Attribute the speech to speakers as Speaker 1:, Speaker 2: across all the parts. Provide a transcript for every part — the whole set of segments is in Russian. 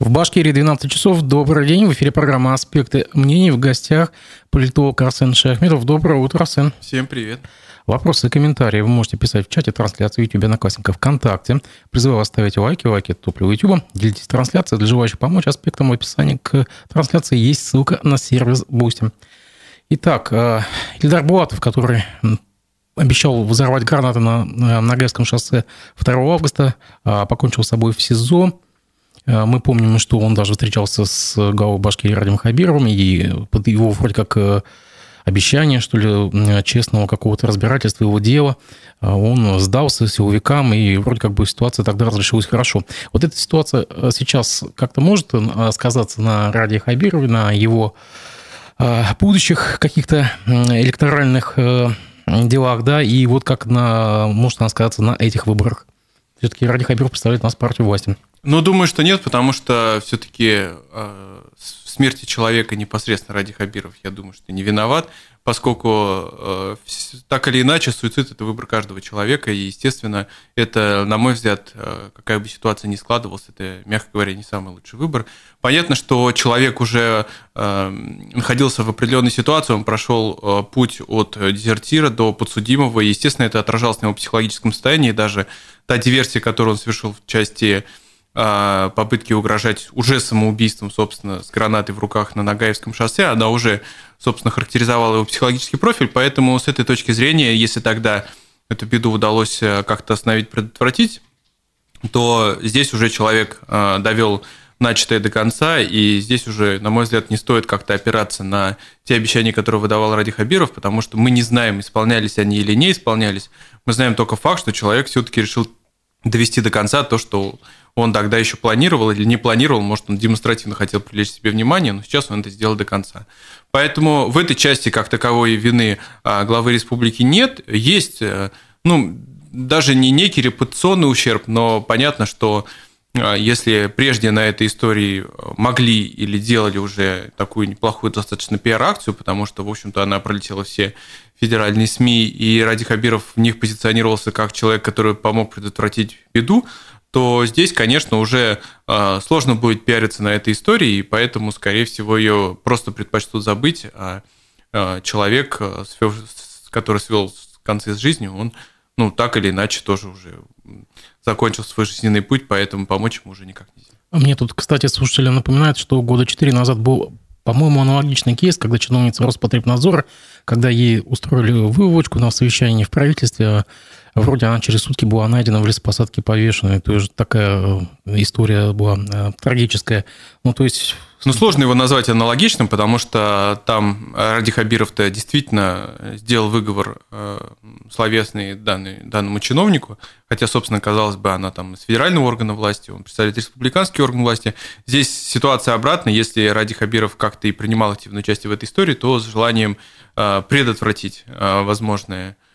Speaker 1: В Башкирии 12 часов. Добрый день. В эфире программа «Аспекты мнений». В гостях политолог Арсен Шахметов. Доброе утро, Арсен.
Speaker 2: Всем привет.
Speaker 1: Вопросы и комментарии вы можете писать в чате трансляции YouTube Одноклассника ВКонтакте. Призываю вас ставить лайки, лайки топливо YouTube. Делитесь трансляцией. Для желающих помочь аспектам в описании к трансляции есть ссылка на сервис Boosty. Итак, э, Ильдар Булатов, который обещал взорвать гранаты на Ногайском шоссе 2 августа, э, покончил с собой в СИЗО. Э, мы помним, что он даже встречался с главой Башкирии Радим Хабировым, и под его вроде как э, обещание, что ли, честного какого-то разбирательства его дела, э, он сдался силовикам, и вроде как бы ситуация тогда разрешилась хорошо. Вот эта ситуация сейчас как-то может сказаться на Раде Хабирове, на его будущих каких-то электоральных делах, да, и вот как на, может она сказаться на этих выборах. Все-таки Ради Хабиров представляет нас партию власти.
Speaker 2: Ну, думаю, что нет, потому что все-таки э, смерти человека непосредственно ради Хабиров, я думаю, что не виноват, поскольку э, так или иначе суицид – это выбор каждого человека, и, естественно, это, на мой взгляд, э, какая бы ситуация ни складывалась, это, мягко говоря, не самый лучший выбор. Понятно, что человек уже э, находился в определенной ситуации, он прошел э, путь от дезертира до подсудимого, и, естественно, это отражалось на его психологическом состоянии, даже та диверсия, которую он совершил в части попытки угрожать уже самоубийством, собственно, с гранатой в руках на Нагаевском шоссе, она уже, собственно, характеризовала его психологический профиль, поэтому с этой точки зрения, если тогда эту беду удалось э, как-то остановить, предотвратить, то здесь уже человек э, довел начатое до конца, и здесь уже, на мой взгляд, не стоит как-то опираться на те обещания, которые выдавал Ради Хабиров, потому что мы не знаем, исполнялись они или не исполнялись. Мы знаем только факт, что человек все-таки решил довести до конца то, что он тогда еще планировал или не планировал, может, он демонстративно хотел привлечь себе внимание, но сейчас он это сделал до конца. Поэтому в этой части как таковой вины а, главы республики нет. Есть, э, ну, даже не некий репутационный ущерб, но понятно, что а, если прежде на этой истории могли или делали уже такую неплохую достаточно пиар-акцию, потому что, в общем-то, она пролетела все федеральные СМИ, и Ради Хабиров в них позиционировался как человек, который помог предотвратить беду, то здесь, конечно, уже а, сложно будет пиариться на этой истории, и поэтому, скорее всего, ее просто предпочтут забыть, а, а человек, который свел концы с жизнью, он, ну, так или иначе тоже уже закончил свой жизненный путь, поэтому помочь ему уже никак нельзя.
Speaker 1: Мне тут, кстати, слушатели напоминают, что года четыре назад был по-моему, аналогичный кейс, когда чиновница Роспотребнадзора, когда ей устроили выводочку на совещании в правительстве, Вроде она через сутки была найдена в лесопосадке повешенной. То есть такая э, история была э, трагическая. Ну, то есть...
Speaker 2: Ну, сложно его назвать аналогичным, потому что там Ради Хабиров-то действительно сделал выговор э, словесный данный, данному чиновнику, хотя, собственно, казалось бы, она там из федерального органа власти, он представляет республиканский орган власти. Здесь ситуация обратная. Если Ради Хабиров как-то и принимал активное участие в этой истории, то с желанием предотвратить возможные Э,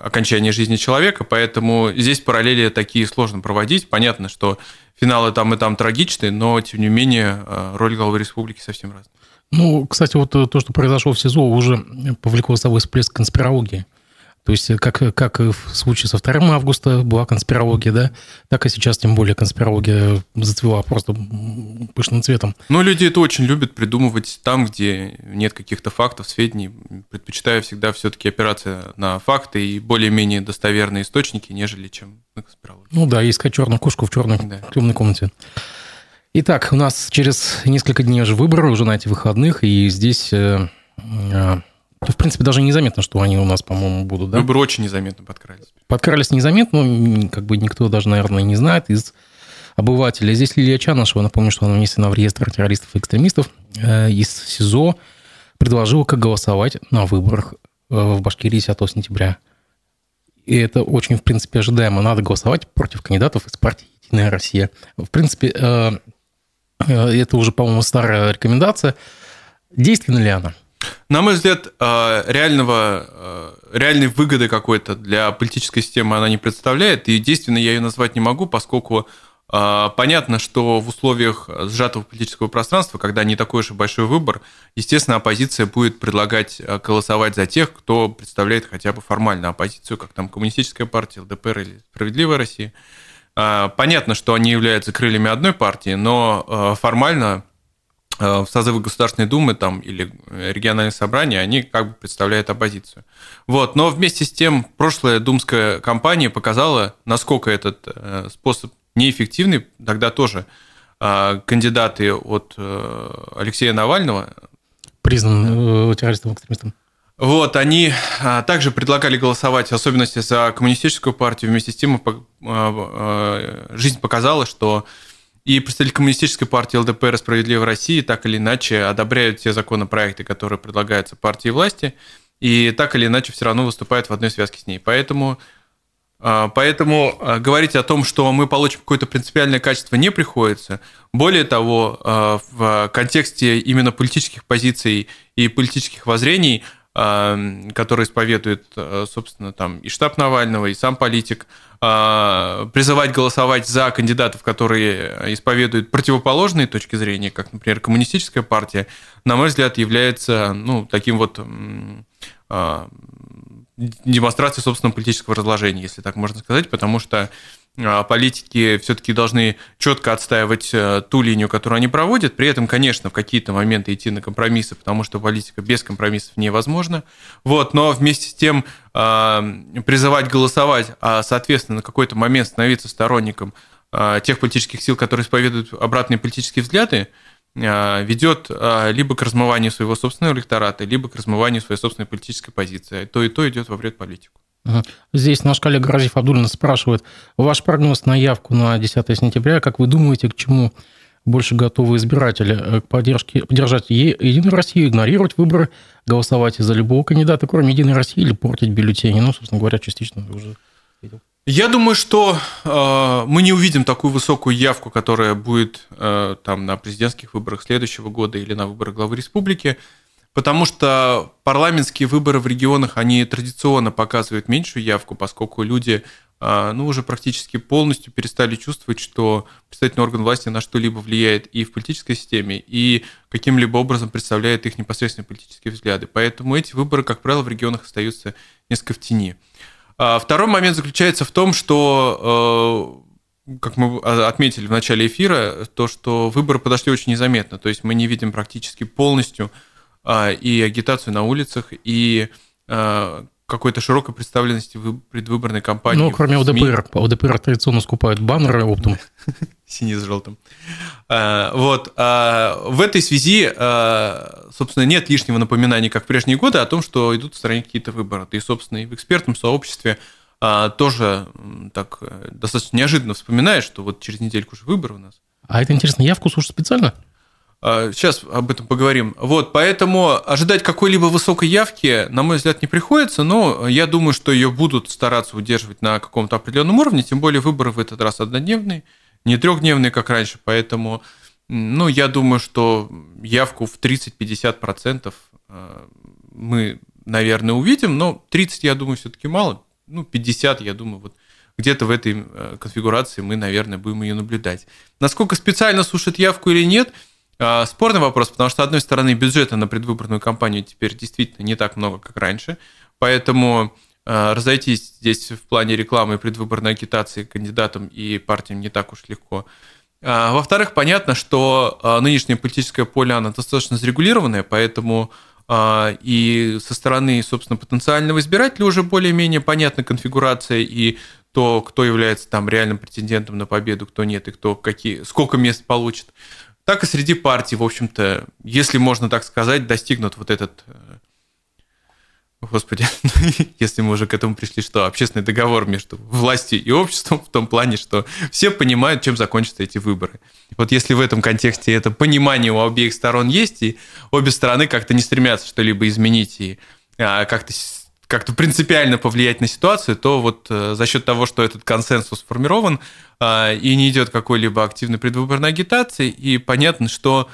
Speaker 2: окончания жизни человека, поэтому здесь параллели такие сложно проводить. Понятно, что финалы там и там трагичные, но, тем не менее, э, роль главы республики совсем разная.
Speaker 1: Ну, кстати, вот то, что произошло в СИЗО, уже повлекло с собой всплеск конспирологии. То есть, э, как, как и в случае со 2 августа была конспирология, да, так и сейчас, тем более, конспирология зацвела просто пышным цветом.
Speaker 2: Но люди это очень любят придумывать там, где нет каких-то фактов, сведений. Предпочитаю всегда все-таки опираться на факты и более-менее достоверные источники, нежели чем на конспирологию.
Speaker 1: Ну да, искать черную кошку в черной да. темной комнате. Итак, у нас через несколько дней уже выборы, уже на этих выходных, и здесь э, э, в принципе, даже незаметно, что они у нас, по-моему, будут, да?
Speaker 2: Выборы очень незаметно подкрались.
Speaker 1: Подкрались незаметно, как бы никто даже, наверное, не знает из обывателей. Здесь Лилия Чанышева, напомню, что она внесена в реестр террористов и экстремистов, э, из СИЗО предложила, как голосовать на выборах э, в Башкирии 10 сентября. И это очень, в принципе, ожидаемо. Надо голосовать против кандидатов из партии «Единая Россия». В принципе, э, это уже, по-моему, старая рекомендация. Действенна ли она?
Speaker 2: На мой взгляд, э, реального, э, реальной выгоды какой-то для политической системы она не представляет, и действительно я ее назвать не могу, поскольку э, понятно, что в условиях сжатого политического пространства, когда не такой уж и большой выбор, естественно, оппозиция будет предлагать голосовать за тех, кто представляет хотя бы формально оппозицию, как там Коммунистическая партия, ЛДПР или Справедливая Россия. Понятно, что они являются крыльями одной партии, но формально в созывы Государственной Думы там, или региональных собраний они как бы представляют оппозицию. Вот. Но вместе с тем прошлая думская кампания показала, насколько этот способ неэффективный. Тогда тоже кандидаты от Алексея Навального
Speaker 1: признан э, террористом-экстремистом.
Speaker 2: Вот, они также предлагали голосовать, в особенности за коммунистическую партию. Вместе с тем жизнь показала, что и представители коммунистической партии ЛДПР «Справедливая Россия» так или иначе одобряют те законопроекты, которые предлагаются партии власти, и так или иначе все равно выступают в одной связке с ней. Поэтому а, поэтому а, говорить о том, что мы получим какое-то принципиальное качество, не приходится. Более того, а, в контексте именно политических позиций и политических воззрений, которые исповедует, собственно, там и штаб Навального, и сам политик, призывать голосовать за кандидатов, которые исповедуют противоположные точки зрения, как, например, коммунистическая партия, на мой взгляд, является ну, таким вот демонстрации собственного политического разложения, если так можно сказать, потому что а, политики все-таки должны четко отстаивать э, ту линию, которую они проводят. При этом, конечно, в какие-то моменты идти на компромиссы, потому что политика без компромиссов невозможна. Вот, но вместе с тем а, призывать голосовать, а, соответственно, на какой-то момент становиться сторонником тех политических сил, которые исповедуют обратные политические взгляды, а, ведет а, либо к размыванию своего собственного электората, либо к размыванию своей собственной политической позиции. То и то идет во вред политику.
Speaker 1: Здесь наш коллега Разиф Абдулин спрашивает, ваш прогноз на явку на 10 сентября, как вы думаете, к чему больше готовы избиратели? Э, к поддержке, поддержать Единую Россию, игнорировать выборы, голосовать за любого кандидата, кроме Единой России, или портить бюллетени? Ну, собственно говоря, частично уже.
Speaker 2: Я думаю, что э, мы не увидим такую высокую явку, которая будет э, там на президентских выборах следующего года или на выборах главы республики, потому что парламентские выборы в регионах, они традиционно показывают меньшую явку, поскольку люди э, ну, уже практически полностью перестали чувствовать, что представительный орган власти на что-либо влияет и в политической системе, и каким-либо образом представляет их непосредственные политические взгляды. Поэтому эти выборы, как правило, в регионах остаются несколько в тени. А, второй момент заключается в том, что э, как мы отметили в начале эфира, то, что выборы подошли очень незаметно. То есть мы не видим практически полностью а, и агитацию на улицах, и а, какой-то широкой представленности предвыборной кампании.
Speaker 1: Ну, кроме ОДПР. ОДПР традиционно скупают баннеры оптом.
Speaker 2: Синий с желтым. Вот. В этой связи, собственно, нет лишнего напоминания, как в прежние годы, о том, что идут в стране какие-то выборы. И, собственно, и в экспертном сообществе тоже так э, достаточно неожиданно вспоминаешь, что вот через недельку уже выборы у нас.
Speaker 1: А это интересно, явку слушать специально?
Speaker 2: А, сейчас об этом поговорим. Вот, поэтому ожидать какой-либо высокой явки, на мой взгляд, не приходится, но я думаю, что ее будут стараться удерживать на каком-то определенном уровне, тем более выборы в этот раз однодневные, не трехдневные, как раньше, поэтому, ну, я думаю, что явку в 30-50% а, мы, наверное, увидим, но 30, я думаю, все-таки мало, ну, 50, я думаю, вот где-то в этой э, конфигурации мы, наверное, будем ее наблюдать. Насколько специально сушат явку или нет – спорный вопрос, потому что, с одной стороны, бюджета на предвыборную кампанию теперь действительно не так много, как раньше, поэтому а, разойтись здесь в плане рекламы и предвыборной агитации кандидатам и партиям не так уж легко. А, во-вторых, понятно, что нынешнее политическое поле, оно достаточно зарегулированное, поэтому и со стороны, собственно, потенциального избирателя уже более-менее понятна конфигурация и то, кто является там реальным претендентом на победу, кто нет, и кто какие, сколько мест получит так и среди партий, в общем-то, если можно так сказать, достигнут вот этот э, Господи, если мы уже к этому пришли, что общественный договор между властью и обществом в том плане, что все понимают, чем закончатся эти выборы. Вот если в этом контексте это понимание у обеих сторон есть, и обе стороны как-то не стремятся что-либо изменить и а, как-то как-то принципиально повлиять на ситуацию, то вот э, за счет того, что этот консенсус сформирован а, и не идет какой-либо активной предвыборной агитации, и понятно, что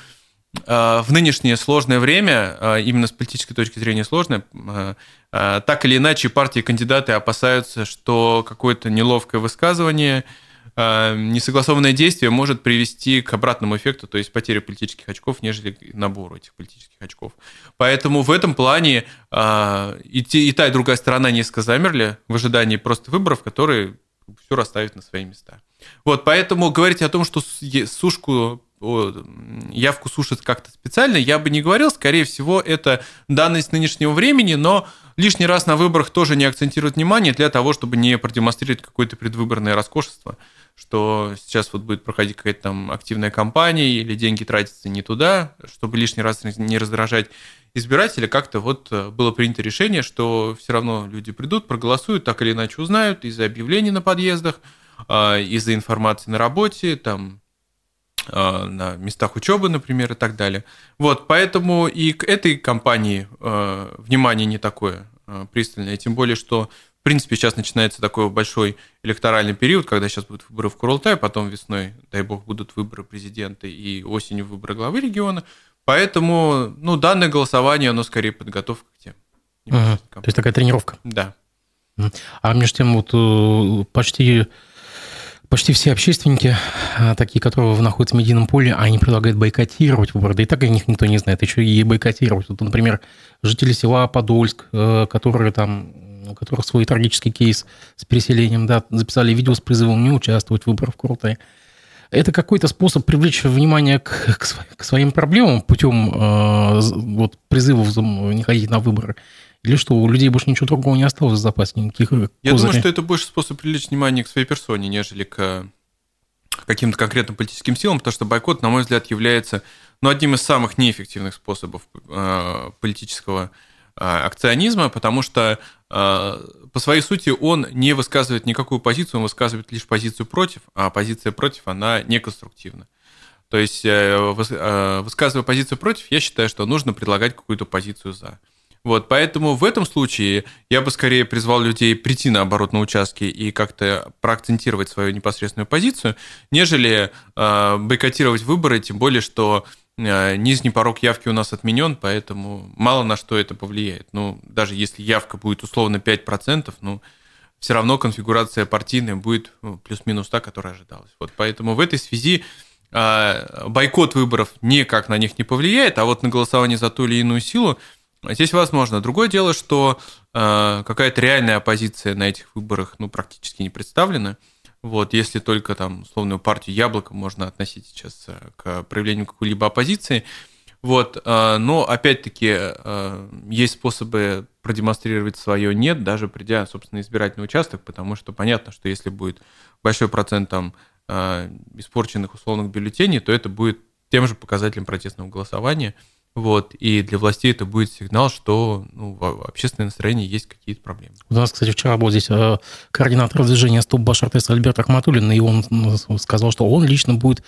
Speaker 2: а, в нынешнее сложное время, именно с политической точки зрения сложное, так или иначе партии и кандидаты опасаются, что какое-то неловкое высказывание – несогласованное действие может привести к обратному эффекту, то есть потере политических очков, нежели набору этих политических очков. Поэтому в этом плане а, и, и та, и другая сторона несколько замерли в ожидании просто выборов, которые все расставят на свои места. Вот, поэтому говорить о том, что сушку явку сушат как-то специально, я бы не говорил. Скорее всего, это данность нынешнего времени, но лишний раз на выборах тоже не акцентировать внимание для того, чтобы не продемонстрировать какое-то предвыборное роскошество, что сейчас вот будет проходить какая-то там активная кампания или деньги тратятся не туда, чтобы лишний раз не раздражать избирателя, как-то вот э, было принято решение, что все равно люди придут, проголосуют, так или иначе узнают из-за объявлений на подъездах, а, из-за информации на работе, там на местах учебы, например, и так далее. Вот, поэтому и к этой компании э, внимание не такое э, пристальное, тем более, что в принципе сейчас начинается такой большой электоральный период, когда сейчас будут выборы в Курултай, потом весной, дай бог, будут выборы президента и осенью выборы главы региона. Поэтому, ну, данное голосование, оно скорее подготовка к тем.
Speaker 1: Ага, то есть такая тренировка.
Speaker 2: Да.
Speaker 1: А между тем, вот э, почти почти все общественники, а, такие, которые находятся в медийном поле, они предлагают бойкотировать выборы. Да и так о них никто не знает, еще и бойкотировать. Вот, например, жители села Подольск, э, которые там у которых свой трагический кейс с переселением, да, записали видео с призывом не участвовать в выборах в Курултае. Это какой-то способ привлечь внимание к, к, к своим проблемам путем э, вот, призывов не ходить на выборы. Или что, у людей больше ничего другого не осталось в запасе, никаких
Speaker 2: козырей? Я думаю, что это больше способ привлечь внимание к своей персоне, нежели к каким-то конкретным политическим силам, потому что бойкот, на мой взгляд, является ну, одним из самых неэффективных способов э, политического э, акционизма, потому что э, по своей сути он не высказывает никакую позицию, он высказывает лишь позицию против, а позиция против, она неконструктивна. То есть, высказывая позицию против, я считаю, что нужно предлагать какую-то позицию за. Вот, поэтому в этом случае я бы скорее призвал людей прийти наоборот на участки и как-то проакцентировать свою непосредственную позицию, нежели э, бойкотировать выборы, тем более, что э, нижний порог явки у нас отменен, поэтому мало на что это повлияет. Ну, даже если явка будет условно 5%, ну, все равно конфигурация партийная будет ну, плюс-минус та, которая ожидалась. Вот поэтому в этой связи э, бойкот выборов никак на них не повлияет, а вот на голосование за ту или иную силу Здесь возможно. Другое дело, что э, какая-то реальная оппозиция на этих выборах ну, практически не представлена. Вот, если только там условную партию Яблоко можно относить сейчас э, к проявлению какой-либо оппозиции. Вот, э, но опять-таки э, есть способы продемонстрировать свое нет, даже придя, собственно, избирательный участок, потому что понятно, что если будет большой процент там э, испорченных условных бюллетеней, то это будет тем же показателем протестного голосования – вот, и для властей это будет сигнал, что ну, в общественное настроение есть какие-то проблемы.
Speaker 1: У нас, кстати, вчера был здесь э, координатор движения «Стоп Башар Альберт Ахматуллин, и он сказал, что он лично будет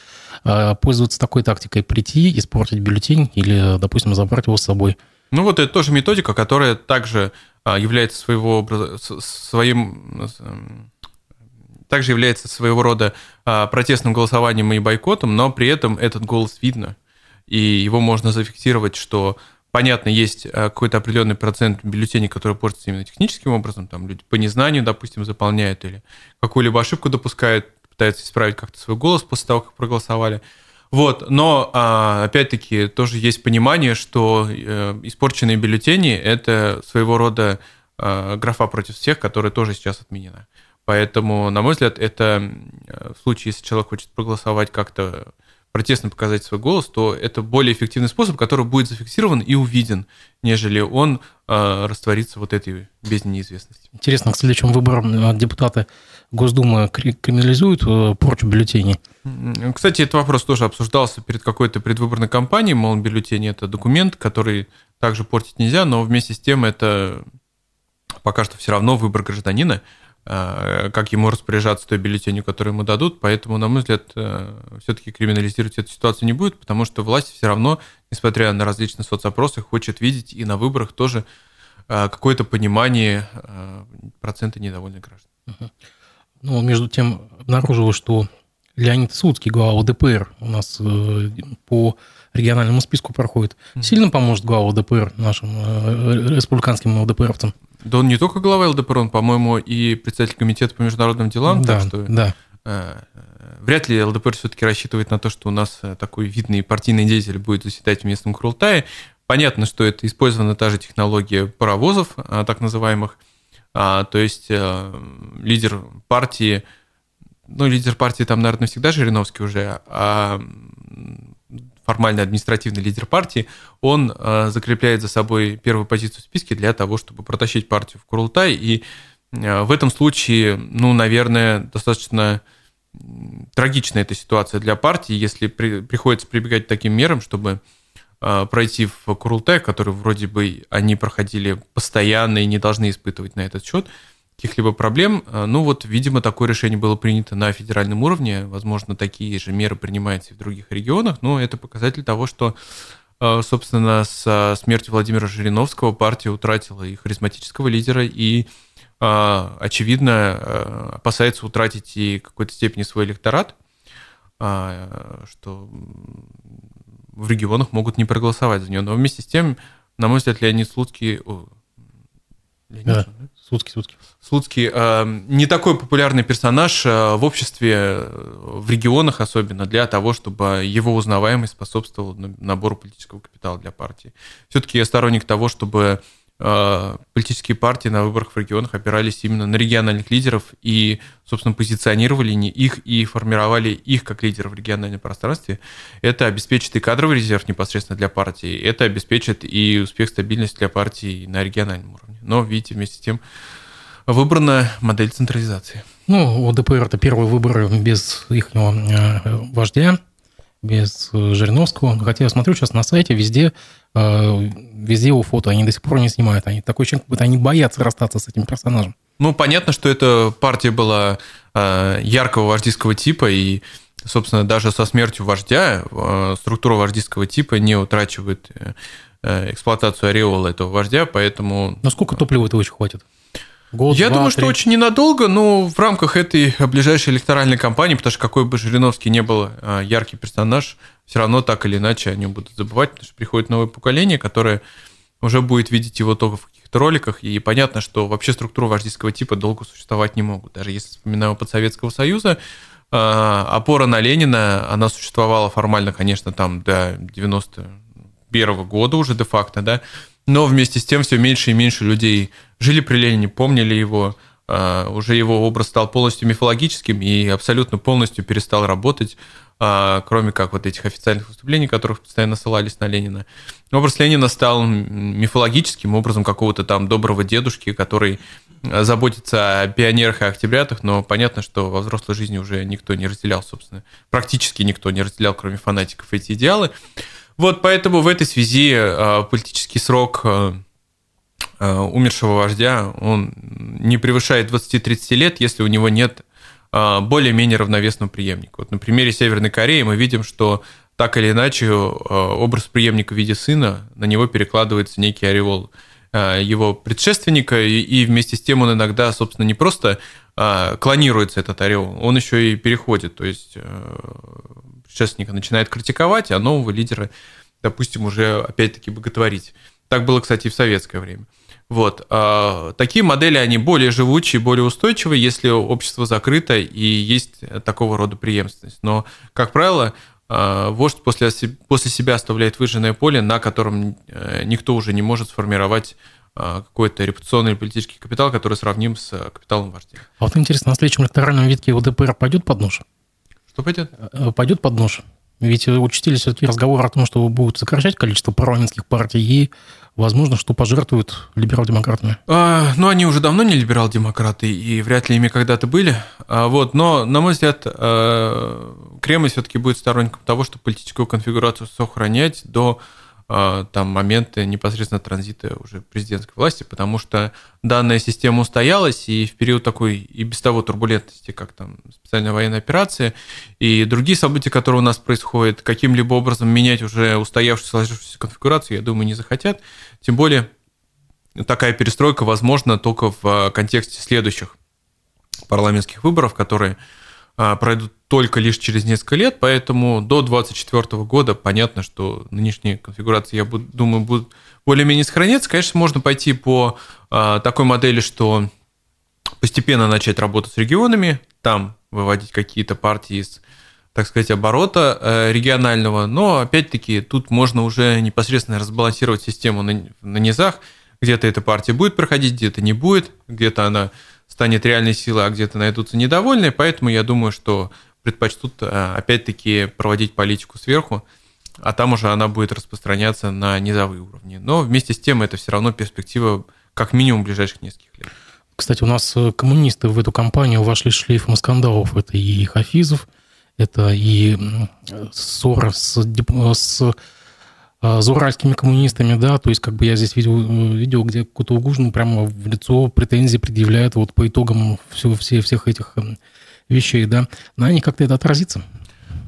Speaker 1: э, пользоваться такой тактикой прийти, испортить бюллетень или, допустим, забрать его с собой.
Speaker 2: Ну вот это тоже методика, которая также э, является своего своим также является своего рода протестным голосованием и бойкотом, но при этом этот голос видно – и его можно зафиксировать, что понятно, есть э, какой-то определенный процент бюллетеней, которые портятся именно техническим образом, там люди по незнанию, допустим, заполняют или какую-либо ошибку допускают, пытаются исправить как-то свой голос после того, как проголосовали. Вот, но а, опять-таки тоже есть понимание, что э, испорченные бюллетени – это своего рода э, графа против всех, которая тоже сейчас отменена. Поэтому, на мой взгляд, это в случае, если человек хочет проголосовать как-то протестно показать свой голос, то это более эффективный способ, который будет зафиксирован и увиден, нежели он э, растворится вот этой бездне неизвестности.
Speaker 1: Интересно, к следующим выборам депутаты Госдумы криминализуют э, порчу бюллетеней?
Speaker 2: Кстати, этот вопрос тоже обсуждался перед какой-то предвыборной кампанией, мол, бюллетень – это документ, который также портить нельзя, но вместе с тем это пока что все равно выбор гражданина – Э, как ему распоряжаться той бюллетенью, которую ему дадут. Поэтому, на мой взгляд, э, все-таки криминализировать эту ситуацию не будет, потому что власть все равно, несмотря на различные соцопросы, хочет видеть и на выборах тоже э, какое-то понимание процента недовольных граждан.
Speaker 1: Ну, между тем, обнаружилось, что Леонид Судский, глава ЛДПР, у нас по региональному списку проходит. Сильно поможет глава ЛДПР нашим республиканским ЛДПРовцам?
Speaker 2: Да он не только глава ЛДПР, он, по-моему, и председатель комитета по международным делам,
Speaker 1: да,
Speaker 2: так что
Speaker 1: да.
Speaker 2: Э, вряд ли ЛДПР все-таки рассчитывает на то, что у нас э, такой видный партийный деятель будет заседать в местном Курултае. Понятно, что это использована та же технология паровозов, э, так называемых. А, то есть лидер партии ну, лидер партии там, наверное, всегда Жириновский уже, а формально административный лидер партии, он э, закрепляет за собой первую позицию в списке для того, чтобы протащить партию в Курултай. И э, в этом случае, ну, наверное, достаточно трагичная эта ситуация для партии, если при, приходится прибегать к таким мерам, чтобы э, пройти в Курултай, который вроде бы они проходили постоянно и не должны испытывать на этот счет каких-либо проблем. Э, ну вот, видимо, такое решение было принято на федеральном уровне. Возможно, такие же меры принимаются и в других регионах, но это показатель того, что, э, собственно, с смертью Владимира Жириновского партия утратила и харизматического лидера, и, э, очевидно, опасается утратить и какой-то степени свой электорат, что в регионах могут не проголосовать за него. Но вместе с тем, на мой взгляд, Леонид Слуцкий...
Speaker 1: Леонид, да. Слуцкий, Слуцкий.
Speaker 2: Слуцкий э, не такой популярный персонаж э, в обществе, э, в регионах особенно, для того, чтобы его узнаваемость способствовала набору политического капитала для партии. Все-таки я сторонник того, чтобы политические партии на выборах в регионах опирались именно на региональных лидеров и, собственно, позиционировали не их и формировали их как лидеров в региональном пространстве. Это обеспечит и кадровый резерв непосредственно для партии, это обеспечит и успех, стабильность для партии на региональном уровне. Но, видите, вместе с тем выбрана модель централизации.
Speaker 1: Ну, у ДПР это первые выборы без их э, вождя, без Жириновского. Хотя я смотрю сейчас на сайте, везде Э, везде его фото, они до сих пор не снимают. Они такой ощущение, как будто они боятся расстаться с этим персонажем.
Speaker 2: Ну, понятно, что эта партия была э, яркого вождистского типа, и, собственно, даже со смертью вождя э, структура вождистского типа не утрачивает эксплуатацию ореола этого вождя, поэтому...
Speaker 1: Но сколько топлива этого еще хватит?
Speaker 2: Год, Я два, думаю, три. что очень ненадолго, но в рамках этой ближайшей электоральной кампании, потому что какой бы Жириновский не был яркий персонаж, все равно так или иначе они будут забывать, потому что приходит новое поколение, которое уже будет видеть его только в каких-то роликах, и понятно, что вообще структуры вождийского типа долго существовать не могут. Даже если вспоминаем опыт Советского Союза, а, опора на Ленина, она существовала формально, конечно, там до 91 года уже де-факто, да, но вместе с тем все меньше и меньше людей жили при Ленине, помнили его, а, уже его образ стал полностью мифологическим и абсолютно полностью перестал работать а, кроме как вот этих официальных выступлений, которых постоянно ссылались на Ленина. Образ Ленина стал мифологическим образом какого-то там доброго дедушки, который заботится о пионерах и октябрятах, но понятно, что во взрослой жизни уже никто не разделял, собственно, практически никто не разделял, кроме фанатиков, эти идеалы. Вот поэтому в этой связи а, политический срок умершего вождя, он не превышает 20-30 лет, если у него нет более-менее равновесного преемника. Вот на примере Северной Кореи мы видим, что так или иначе образ преемника в виде сына, на него перекладывается некий ореол его предшественника, и вместе с тем он иногда, собственно, не просто клонируется этот ореол, он еще и переходит, то есть предшественника начинает критиковать, а нового лидера, допустим, уже опять-таки боготворить. Так было, кстати, и в советское время. Вот. А, такие модели, они более живучие, более устойчивые, если общество закрыто и есть такого рода преемственность. Но, как правило, а, вождь после, после себя оставляет выжженное поле, на котором э, никто уже не может сформировать а, какой-то репутационный политический капитал, который сравним с капиталом вождя.
Speaker 1: А вот интересно, на следующем электоральном витке ЛДПР пойдет под нож?
Speaker 2: Что пойдет?
Speaker 1: Э, пойдет под нож. Ведь учтились все-таки разговоры о том, что будут сокращать количество парламентских партий и возможно, что пожертвуют либерал-демократами.
Speaker 2: А, ну, они уже давно не либерал-демократы, и вряд ли ими когда-то были. А, вот, но, на мой взгляд, а, Кремль все-таки будет сторонником того, чтобы политическую конфигурацию сохранять до там моменты непосредственно транзита уже президентской власти, потому что данная система устоялась, и в период такой и без того турбулентности, как там специальная военная операция, и другие события, которые у нас происходят, каким-либо образом менять уже устоявшуюся сложившуюся конфигурацию, я думаю, не захотят. Тем более такая перестройка возможна только в а, контексте следующих парламентских выборов, которые а, пройдут только лишь через несколько лет, поэтому до 2024 года понятно, что нынешние конфигурации, я думаю, будут более-менее сохраняться. Конечно, можно пойти по а, такой модели, что постепенно начать работать с регионами, там выводить какие-то партии из, так сказать, оборота э, регионального, но опять-таки тут можно уже непосредственно разбалансировать систему на, на низах, где-то эта партия будет проходить, где-то не будет, где-то она станет реальной силой, а где-то найдутся недовольные. Поэтому я думаю, что предпочтут э, опять-таки проводить политику сверху, а там уже она будет распространяться на низовые уровни. Но вместе с тем это все равно перспектива как минимум ближайших нескольких лет.
Speaker 1: Кстати, у нас э, коммунисты в эту кампанию вошли шлейфом скандалов. Это и Хафизов, это и ссора с, с с уральскими коммунистами, да, то есть как бы я здесь видел видео, где Кутугужину прямо в лицо претензии предъявляют вот по итогам все, все, всех этих вещей, да, на них как-то это отразится.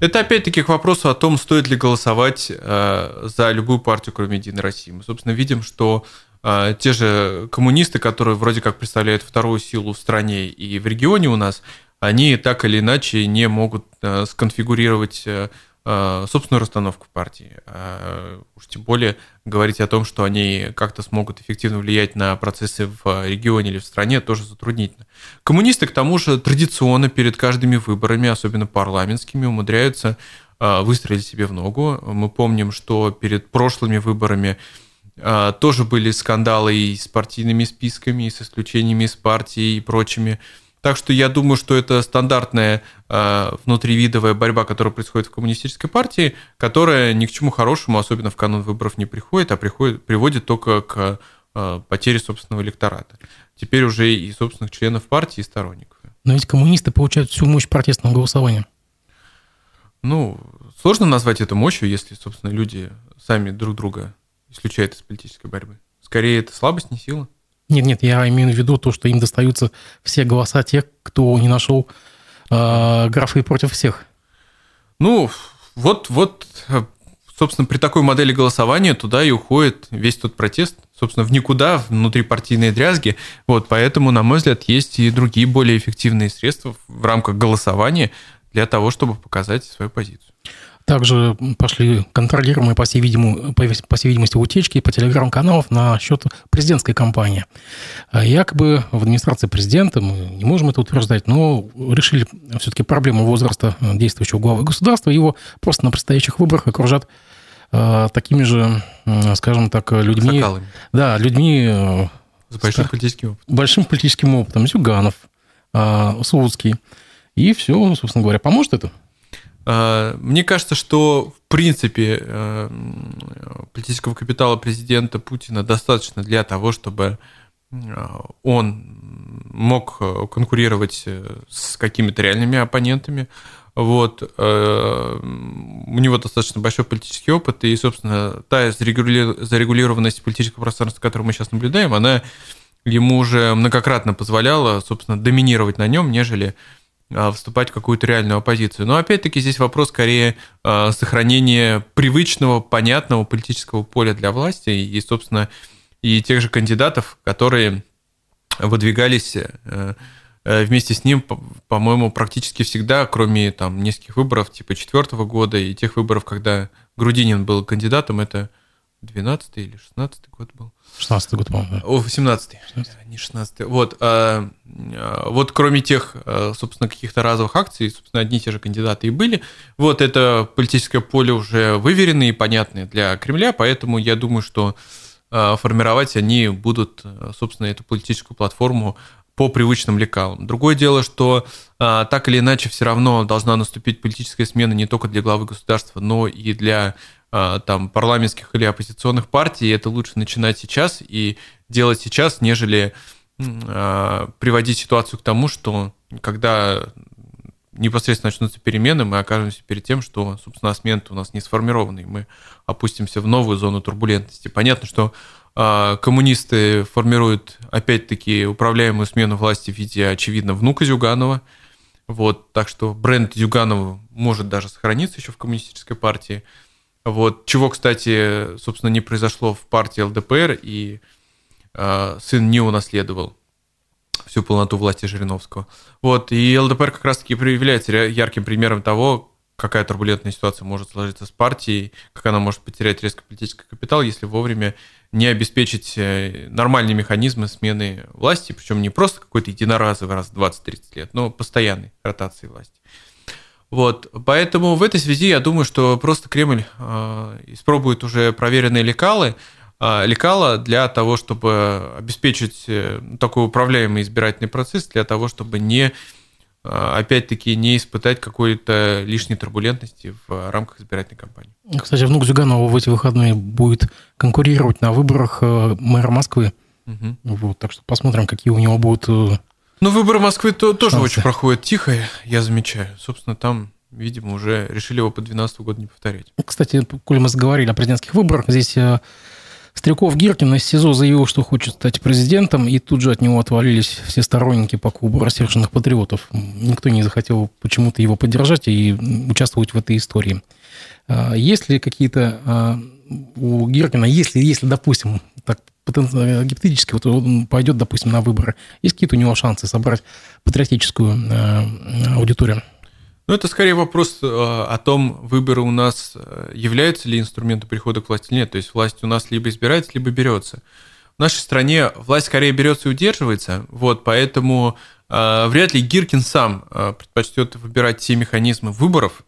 Speaker 2: Это опять-таки к вопросу о том, стоит ли голосовать э, за любую партию, кроме Единой России. Мы, собственно, видим, что э, те же коммунисты, которые вроде как представляют вторую силу в стране и в регионе у нас, они так или иначе не могут э, сконфигурировать Э, собственную расстановку партии. А уж тем более говорить о том, что они как-то смогут эффективно влиять на процессы в регионе или в стране, тоже затруднительно. Коммунисты, к тому же, традиционно перед каждыми выборами, особенно парламентскими, умудряются э, выстрелить себе в ногу. Мы помним, что перед прошлыми выборами э, тоже были скандалы и с партийными списками, и с исключениями из партии и прочими так что я думаю, что это стандартная э, внутривидовая борьба, которая происходит в коммунистической партии, которая ни к чему хорошему, особенно в канун выборов, не приходит, а приходит, приводит только к э, потере собственного электората. Теперь уже и собственных членов партии, и сторонников.
Speaker 1: Но ведь коммунисты получают всю мощь протестного голосования.
Speaker 2: Ну, сложно назвать это мощью, если, собственно, люди сами друг друга исключают из политической борьбы. Скорее, это слабость, не сила.
Speaker 1: Нет, нет, я имею в виду то, что им достаются все голоса тех, кто не нашел э, графы против всех.
Speaker 2: Ну, вот, вот, собственно, при такой модели голосования туда и уходит весь тот протест, собственно, в никуда, внутрипартийные дрязги. Вот, поэтому, на мой взгляд, есть и другие более эффективные средства в рамках голосования для того, чтобы показать свою позицию.
Speaker 1: Также пошли контролируемые, по всей, видимости, по всей видимости, утечки по телеграм-каналов на счет президентской кампании. А якобы в администрации президента, мы не можем это утверждать, но решили все-таки проблему возраста действующего главы государства, его просто на предстоящих выборах окружат а, такими же, скажем так, людьми... Сокалами. Да, людьми... Э,
Speaker 2: С большим политическим
Speaker 1: опытом. Большим политическим опытом. Зюганов, а, Слуцкий. И все, собственно говоря, поможет это?
Speaker 2: А, мне кажется, что в принципе э, политического капитала президента Путина достаточно для того, чтобы э, он мог конкурировать с какими-то реальными оппонентами. Вот. Э, у него достаточно большой политический опыт, и, собственно, та зарегулированность политического пространства, которую мы сейчас наблюдаем, она ему уже многократно позволяла, собственно, доминировать на нем, нежели вступать в какую-то реальную оппозицию. Но опять-таки здесь вопрос скорее а, сохранения привычного, понятного политического поля для власти и, собственно, и тех же кандидатов, которые выдвигались э, э, вместе с ним, по-моему, практически всегда, кроме там нескольких выборов типа четвертого года и тех выборов, когда Грудинин был кандидатом, это 12 или 16 год был.
Speaker 1: 16 год, по-моему.
Speaker 2: О, 18 не 16 Вот. А, а, вот кроме тех, а, собственно, каких-то разовых акций, собственно, одни и те же кандидаты и были. Вот это политическое поле уже выверенное и понятное для Кремля, поэтому я думаю, что формировать они будут, собственно, эту политическую платформу по привычным лекалам. Другое дело, что так или иначе все равно должна наступить политическая смена не только для главы государства, но и для а, там парламентских или оппозиционных партий, и это лучше начинать сейчас и делать сейчас, нежели а, приводить ситуацию к тому, что когда непосредственно начнутся перемены, мы окажемся перед тем, что, собственно, смен у нас не сформированный, мы опустимся в новую зону турбулентности. Понятно, что а, коммунисты формируют, опять-таки, управляемую смену власти в виде, очевидно, внука Зюганова. Вот, так что бренд Зюганова может даже сохраниться еще в коммунистической партии. Вот, чего, кстати, собственно, не произошло в партии ЛДПР, и э, сын не унаследовал всю полноту власти Жириновского. Вот, и ЛДПР как раз-таки является ярким примером того, какая турбулентная ситуация может сложиться с партией, как она может потерять резко политический капитал, если вовремя не обеспечить э, нормальные механизмы смены власти, причем не просто какой-то единоразовый раз в 20-30 лет, но постоянной ротации власти. Вот, поэтому в этой связи я думаю, что просто Кремль э, испробует уже проверенные лекалы, а, лекала для того, чтобы обеспечить э, такой управляемый избирательный процесс, для того, чтобы не а, опять-таки не испытать какой-то лишней турбулентности в рамках избирательной кампании.
Speaker 1: Кстати, внук Зюганова в эти выходные будет конкурировать на выборах э, мэра Москвы. Угу. Вот, так что посмотрим, какие у него будут э,
Speaker 2: Ну, выборы Москвы то, тоже шансы. очень проходят тихо, я замечаю. Собственно, там видимо, уже решили его по 2012 году не повторять.
Speaker 1: Кстати, коль мы заговорили о президентских выборах, здесь Стрелков Гиркин из СИЗО заявил, что хочет стать президентом, и тут же от него отвалились все сторонники по клубу рассерженных патриотов. Никто не захотел почему-то его поддержать и участвовать в этой истории. А, есть ли какие-то а, у Гиркина, если, если допустим, так гипотетически вот он пойдет, допустим, на выборы, есть какие-то у него шансы собрать патриотическую а, аудиторию?
Speaker 2: Ну, это скорее вопрос э, о том, выборы у нас э, являются ли инструментом прихода к власти или нет. То есть власть у нас либо избирается, либо берется. В нашей стране власть скорее берется и удерживается, вот, поэтому э, вряд ли Гиркин сам э, предпочтет выбирать те механизмы выборов,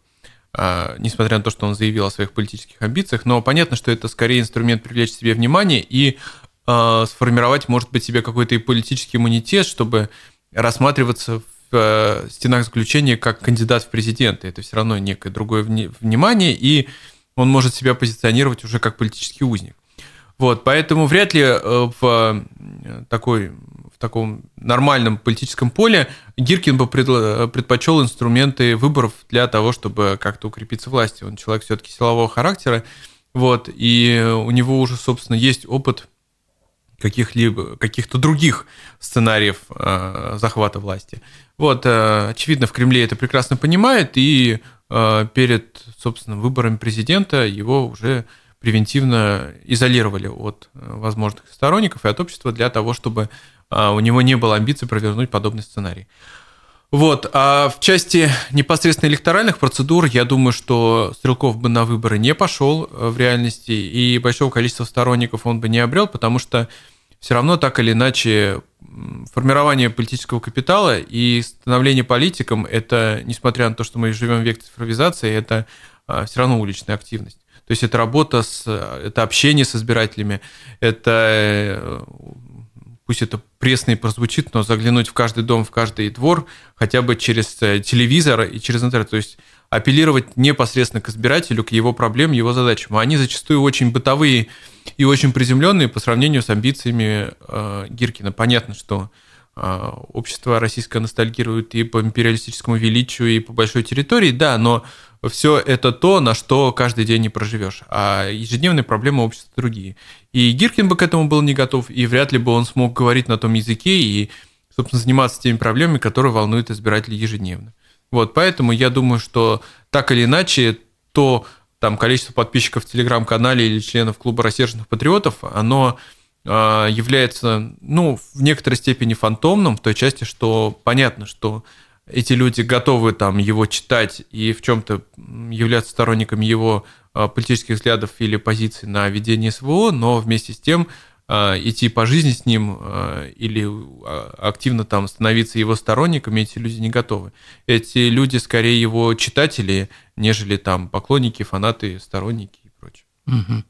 Speaker 2: э, несмотря на то, что он заявил о своих политических амбициях, но понятно, что это скорее инструмент привлечь себе внимание и э, сформировать, может быть, себе какой-то и политический иммунитет, чтобы рассматриваться в в стенах заключения как кандидат в президенты. Это все равно некое другое внимание, и он может себя позиционировать уже как политический узник. Вот, поэтому вряд ли э, в э, такой в таком нормальном политическом поле Гиркин бы предпочел инструменты выборов для того, чтобы как-то укрепиться власти. Он человек все-таки силового характера, вот, и у него уже, собственно, есть опыт каких-либо каких-то других сценариев э, захвата власти. Вот, э, очевидно, в Кремле это прекрасно понимает, и э, перед, собственно, выборами президента его уже превентивно изолировали от э, возможных сторонников и от общества для того, чтобы э, у него не было амбиций провернуть подобный сценарий. Вот. А в части непосредственно электоральных процедур, я думаю, что Стрелков бы на выборы не пошел э, в реальности, и большого количества сторонников он бы не обрел, потому что все равно так или иначе формирование политического капитала и становление политиком – это, несмотря на то, что мы живем в век цифровизации, это а, все равно уличная активность. То есть это работа, с, это общение с избирателями, это э, пусть это пресно и прозвучит, но заглянуть в каждый дом, в каждый двор хотя бы через э, телевизор и через интернет. То есть апеллировать непосредственно к избирателю, к его проблемам, его задачам. Они зачастую очень бытовые и очень приземленные по сравнению с амбициями э, Гиркина. Понятно, что э, общество российское ностальгирует и по империалистическому величию, и по большой территории, да, но все это то, на что каждый день не проживешь. А ежедневные проблемы общества другие. И Гиркин бы к этому был не готов, и вряд ли бы он смог говорить на том языке и, собственно, заниматься теми проблемами, которые волнуют избирателей ежедневно. Вот, поэтому я думаю, что так или иначе, то там количество подписчиков в телеграм-канале или членов клуба рассерженных патриотов, оно а, является, ну, в некоторой степени фантомным, в той части, что понятно, что эти люди готовы там его читать и в чем-то являться сторонниками его а, политических взглядов или позиций на ведение СВО, но вместе с тем а, идти по жизни с ним а, или активно там становиться его сторонниками, эти люди не готовы. Эти люди скорее его читатели, нежели там поклонники, фанаты, сторонники и прочее.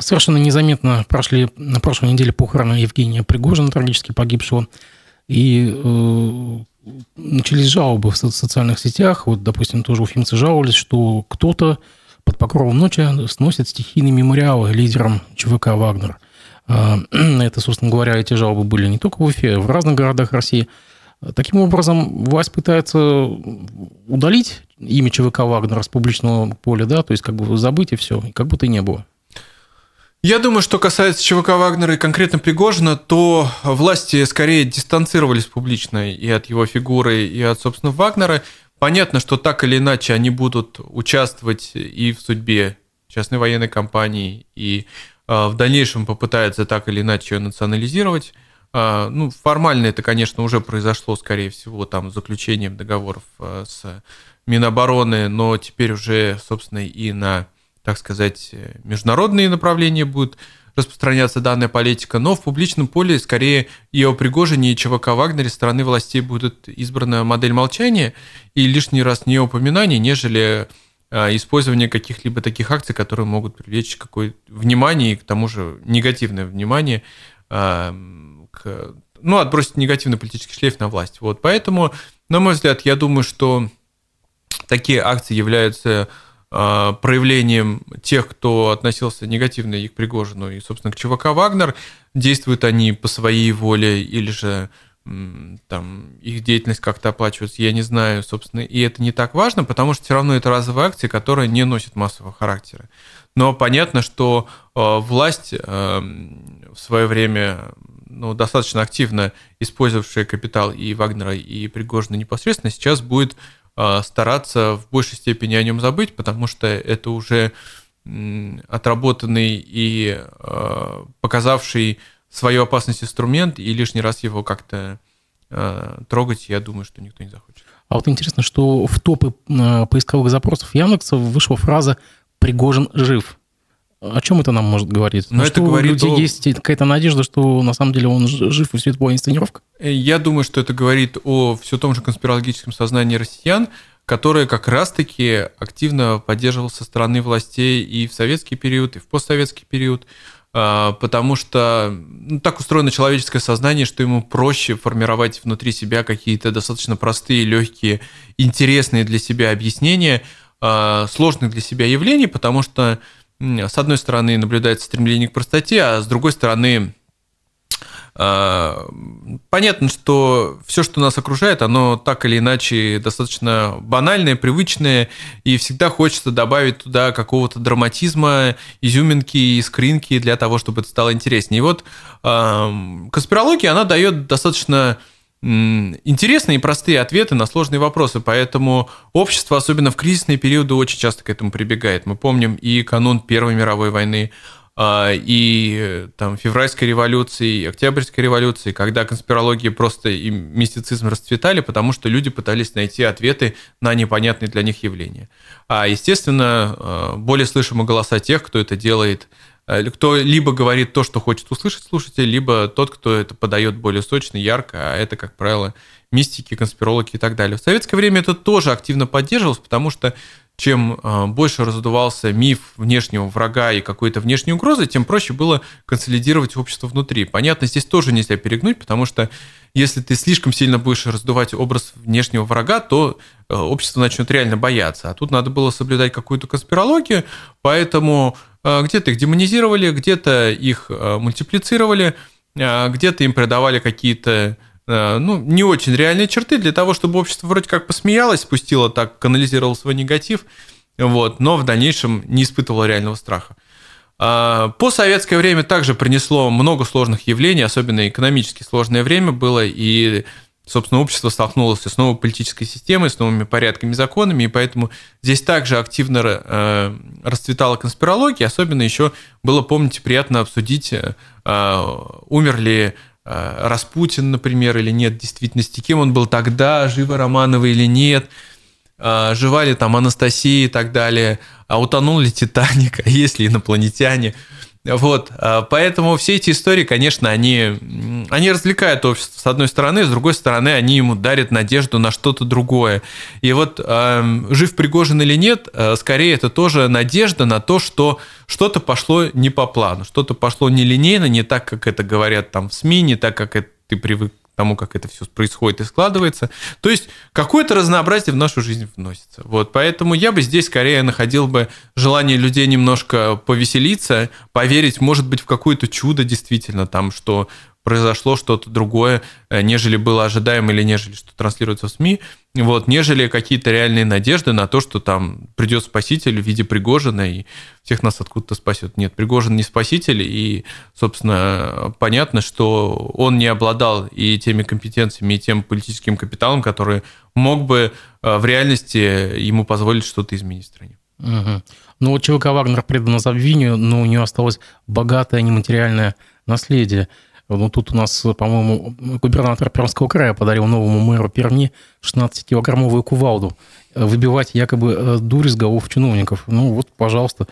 Speaker 1: Совершенно незаметно прошли на прошлой неделе похороны Евгения Пригожина, трагически погибшего, и э, начались жалобы в социальных сетях. Вот, допустим, тоже уфимцы жаловались, что кто-то под покровом ночи сносит стихийные мемориалы лидерам ЧВК «Вагнер». А, это, собственно говоря, эти жалобы были не только в Уфе, в разных городах России. Таким образом, власть пытается удалить имя ЧВК Вагнера с публичного поля, да, то есть как бы забыть и все, как будто и не было.
Speaker 2: Я думаю, что касается ЧВК Вагнера и конкретно Пригожина, то власти скорее дистанцировались публично и от его фигуры, и от, собственно, Вагнера. Понятно, что так или иначе они будут участвовать и в судьбе частной военной компании, и а, в дальнейшем попытается так или иначе ее национализировать. А, ну, формально это, конечно, уже произошло, скорее всего, там, заключением договоров а, с Минобороны, но теперь уже, собственно, и на, так сказать, международные направления будет распространяться данная политика, но в публичном поле скорее и о Пригожине, и ЧВК Вагнере стороны властей будет избрана модель молчания и лишний раз не упоминание, нежели использование каких-либо таких акций, которые могут привлечь какое-то внимание и к тому же негативное внимание к ну, отбросить негативный политический шлейф на власть. Вот, поэтому, на мой взгляд, я думаю, что такие акции являются э, проявлением тех, кто относился негативно и к Пригожину, и, собственно, к ЧВК «Вагнер». Действуют они по своей воле или же там их деятельность как-то оплачивается, я не знаю, собственно, и это не так важно, потому что все равно это разовые акции, которые не носят массового характера. Но понятно, что э, власть э, в свое время ну, достаточно активно использовавшая капитал и Вагнера, и Пригожина непосредственно, сейчас будет э, стараться в большей степени о нем забыть, потому что это уже отработанный и показавший свою опасность инструмент, и лишний раз его как-то трогать, я думаю, что никто не захочет.
Speaker 1: А вот интересно, что в топы поисковых запросов Яндекса вышла фраза Пригожин жив. О чем это нам может говорить?
Speaker 2: Но ну, это что говорит у людей
Speaker 1: о... есть какая-то надежда, что на самом деле он жив, и все это была инсценировка?
Speaker 2: Э, я думаю, что это говорит о все том же конспирологическом сознании россиян, которое как раз-таки активно поддерживал со стороны властей и в советский период, и в постсоветский период, а, потому что ну, так устроено человеческое сознание, что ему проще формировать внутри себя какие-то достаточно простые, легкие, интересные для себя объяснения – Э, сложных для себя явлений, потому что, с одной стороны, наблюдается стремление к простоте, а с другой стороны, э, понятно, что все, что нас окружает, оно так или иначе достаточно банальное, привычное, и всегда хочется добавить туда какого-то драматизма, изюминки, искринки для того, чтобы это стало интереснее. И вот э, конспирология, она дает достаточно интересные и простые ответы на сложные вопросы, поэтому общество, особенно в кризисные периоды, очень часто к этому прибегает. Мы помним и канун Первой мировой войны, а, и там, февральской революции, и октябрьской революции, когда конспирология просто и мистицизм расцветали, потому что люди пытались найти ответы на непонятные для них явления. А, естественно, а, более слышимы голоса тех, кто это делает Э, кто либо говорит то, что хочет услышать слушатель, либо тот, кто это подает более сочно, ярко, а это, как правило, мистики, конспирологи и так далее. В советское время это тоже активно поддерживалось, потому что чем э, больше раздувался миф внешнего врага и какой-то внешней угрозы, тем проще было консолидировать общество внутри. Понятно, здесь тоже нельзя перегнуть, потому что если ты слишком сильно будешь раздувать образ внешнего врага, то э, общество начнет реально бояться. А тут надо было соблюдать какую-то конспирологию, поэтому Э, где-то их демонизировали, где-то их э, мультиплицировали, э, где-то им придавали какие-то ну, не очень реальные черты для того, чтобы общество вроде как посмеялось, спустило так, канализировало свой негатив, вот, но в дальнейшем не испытывало реального страха. По советское время также принесло много сложных явлений, особенно экономически сложное время было, и собственно, общество столкнулось с новой политической системой, с новыми порядками, законами, и поэтому здесь также активно э, расцветала конспирология. Особенно еще было, помните, приятно обсудить, э, умер ли э, Распутин, например, или нет в действительности, кем он был тогда, живы Романовы или нет, жива ли там Анастасия и так далее, а утонул ли Титаник, а есть ли инопланетяне – вот, а, поэтому все эти истории, конечно, они, они развлекают общество с одной стороны, с другой стороны, они ему дарят надежду на что-то другое. И вот жив Пригожин или нет, а, скорее это тоже надежда на то, что что-то пошло не по плану, что-то пошло нелинейно, не так, как это говорят там в СМИ, не так, как это ты привык тому, как это все происходит и складывается. То есть какое-то разнообразие в нашу жизнь вносится. Вот, поэтому я бы здесь скорее находил бы желание людей немножко повеселиться, поверить, может быть, в какое-то чудо действительно, там, что произошло что-то другое, э, нежели было ожидаемо или нежели что транслируется в СМИ, вот, нежели какие-то реальные надежды на то, что там придет спаситель в виде Пригожина и всех нас откуда-то спасет. Нет, Пригожин не спаситель, и, собственно, понятно, что он не обладал и теми компетенциями, и тем политическим капиталом, который мог бы э, в реальности ему позволить что-то изменить в стране.
Speaker 1: Угу. Ну, вот ЧВК «Вагнер» предана забвению, но у нее осталось богатое нематериальное наследие – ну, тут у нас, по-моему, губернатор Пермского края подарил новому мэру Перми 16-килограммовую кувалду. Выбивать якобы э, дурь с голов чиновников. Ну, вот, пожалуйста.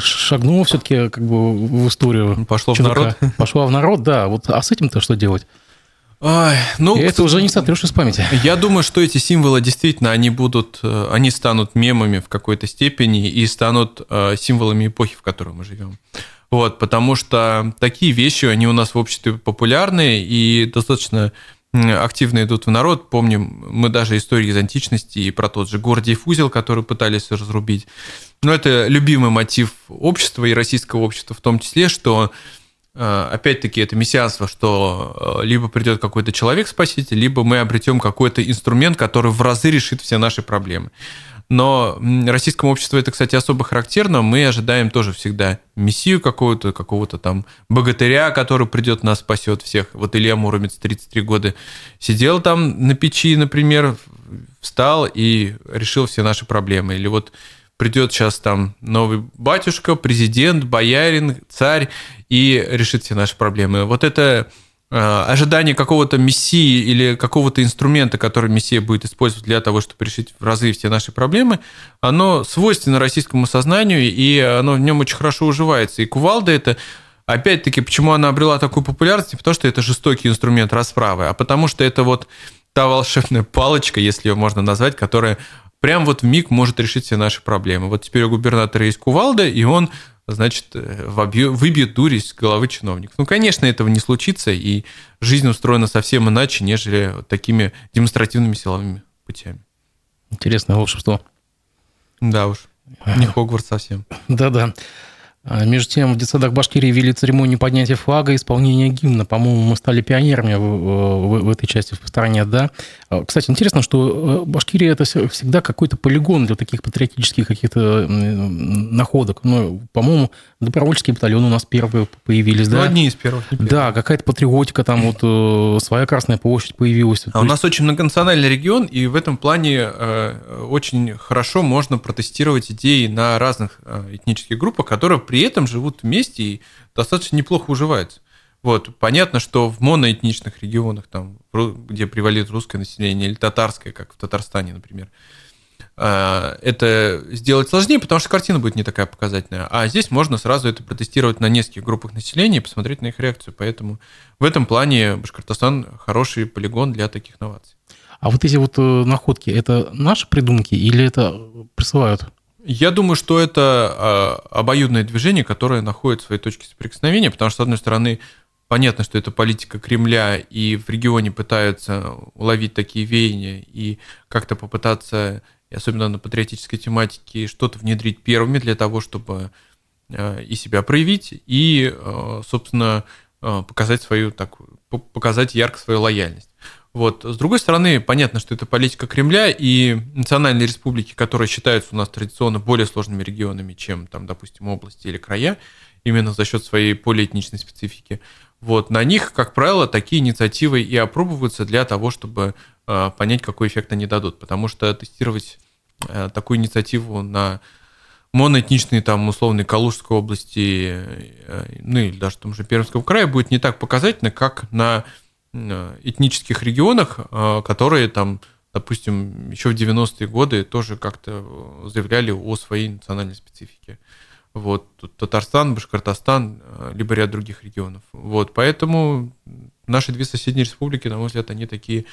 Speaker 1: Шагнула все-таки как бы в историю.
Speaker 2: Пошло ЧВК. в народ.
Speaker 1: Пошла в народ, да. Вот, а с этим-то что делать? Ой, ну, и это уже не сотрешь из памяти.
Speaker 2: Я думаю, что эти символы действительно, они будут, э, они станут мемами в какой-то степени и станут э, символами эпохи, в которой мы живем. Вот, потому что такие вещи, они у нас в обществе популярны и достаточно активно идут в народ. Помним, мы даже истории из античности и про тот же Гордиев узел, который пытались разрубить. Но это любимый мотив общества и российского общества в том числе, что э, опять-таки это мессианство, что э, либо придет какой-то человек-спаситель, либо мы обретем какой-то инструмент, который в разы решит все наши проблемы. Но российскому обществу это, кстати, особо характерно. Мы ожидаем тоже всегда мессию какого-то, какого-то там богатыря, который придет нас спасет всех. Вот Илья Муромец 33 года сидел там на печи, например, встал и решил все наши проблемы. Или вот придет сейчас там новый батюшка, президент, боярин, царь и решит все наши проблемы. Вот это ожидание какого-то мессии или какого-то инструмента, который мессия будет использовать для того, чтобы решить в разы все наши проблемы, оно свойственно российскому сознанию, и оно в нем очень хорошо уживается. И кувалда это Опять-таки, почему она обрела такую популярность? Не потому, что это жестокий инструмент расправы, а потому что это вот та волшебная палочка, если ее можно назвать, которая прям вот в миг может решить все наши проблемы. Вот теперь у губернатора есть кувалда, и он значит, э, выбьет дурь из головы чиновников. Ну, конечно, этого не случится, и жизнь устроена совсем иначе, нежели такими демонстративными силовыми путями.
Speaker 1: Интересное волшебство.
Speaker 2: Да уж, не Хогвартс совсем.
Speaker 1: Да-да. А, между тем, в детсадах Башкирии вели церемонию поднятия флага и исполнения гимна. По-моему, мы стали пионерами в, в, в этой части в стране, да. А, кстати, интересно, что э, Башкирия – это всегда какой-то полигон для таких патриотических каких-то находок. Ну, по-моему, добровольческие батальоны у нас первые появились, ну, да?
Speaker 2: одни из первых.
Speaker 1: Да, какая-то патриотика, там вот э, своя Красная площадь появилась.
Speaker 2: А у нас очень многонациональный регион, и в этом плане э, очень хорошо можно протестировать идеи на разных этнических группах, которые при при этом живут вместе и достаточно неплохо уживаются. Вот. Понятно, что в моноэтничных регионах, там, где превалирует русское население или татарское, как в Татарстане, например, а, это сделать сложнее, потому что картина будет не такая показательная. А здесь можно сразу это протестировать на нескольких группах населения и посмотреть на их реакцию. Поэтому в этом плане Башкортостан хороший полигон для таких новаций.
Speaker 1: А вот эти вот э, находки, это наши придумки или это присылают?
Speaker 2: Я думаю, что это а, обоюдное движение, которое находит свои точки соприкосновения, потому что, с одной стороны, понятно, что это политика Кремля, и в регионе пытаются уловить такие веяния и как-то попытаться, особенно на патриотической тематике, что-то внедрить первыми для того, чтобы а, и себя проявить, и, а, собственно, показать свою так, показать ярко свою лояльность. Вот. С другой стороны, понятно, что это политика Кремля и национальные республики, которые считаются у нас традиционно более сложными регионами, чем, там, допустим, области или края, именно за счет своей полиэтничной специфики. Вот. На них, как правило, такие инициативы и опробуются для того, чтобы э, понять, какой эффект они дадут. Потому что тестировать э, такую инициативу на моноэтничной, там, условной Калужской области, э, ну или даже в том же Пермском крае будет не так показательно, как на этнических регионах, э, которые там, допустим, еще в 90-е годы тоже как-то заявляли о своей национальной специфике. Вот, Татарстан, Башкортостан, э, либо ряд других регионов. Вот, поэтому наши две соседние республики, на мой взгляд, они такие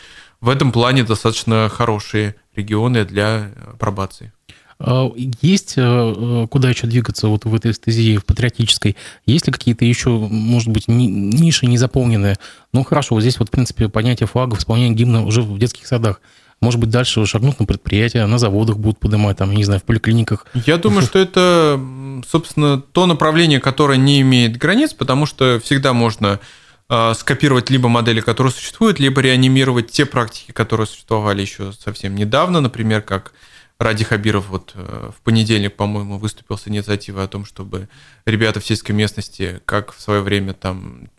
Speaker 2: в этом плане достаточно хорошие регионы для пробации.
Speaker 1: А, есть э, э, куда еще двигаться вот в этой эстезии, в патриотической? Есть ли какие-то еще, может быть, ниши не заполненные? Ну, хорошо, вот здесь вот, в принципе, понятие флагов, исполнение гимна уже в детских садах. Может быть, дальше шагнут на предприятия, на заводах будут поднимать, там, не знаю, в поликлиниках.
Speaker 2: Я думаю, что это, собственно, то направление, которое не имеет границ, потому что всегда можно а, скопировать либо модели, которые существуют, либо реанимировать те практики, которые существовали еще совсем недавно, например, как Ради Хабиров вот э, в понедельник, по-моему, выступил с инициативой о том, чтобы ребята в сельской местности, как в свое время там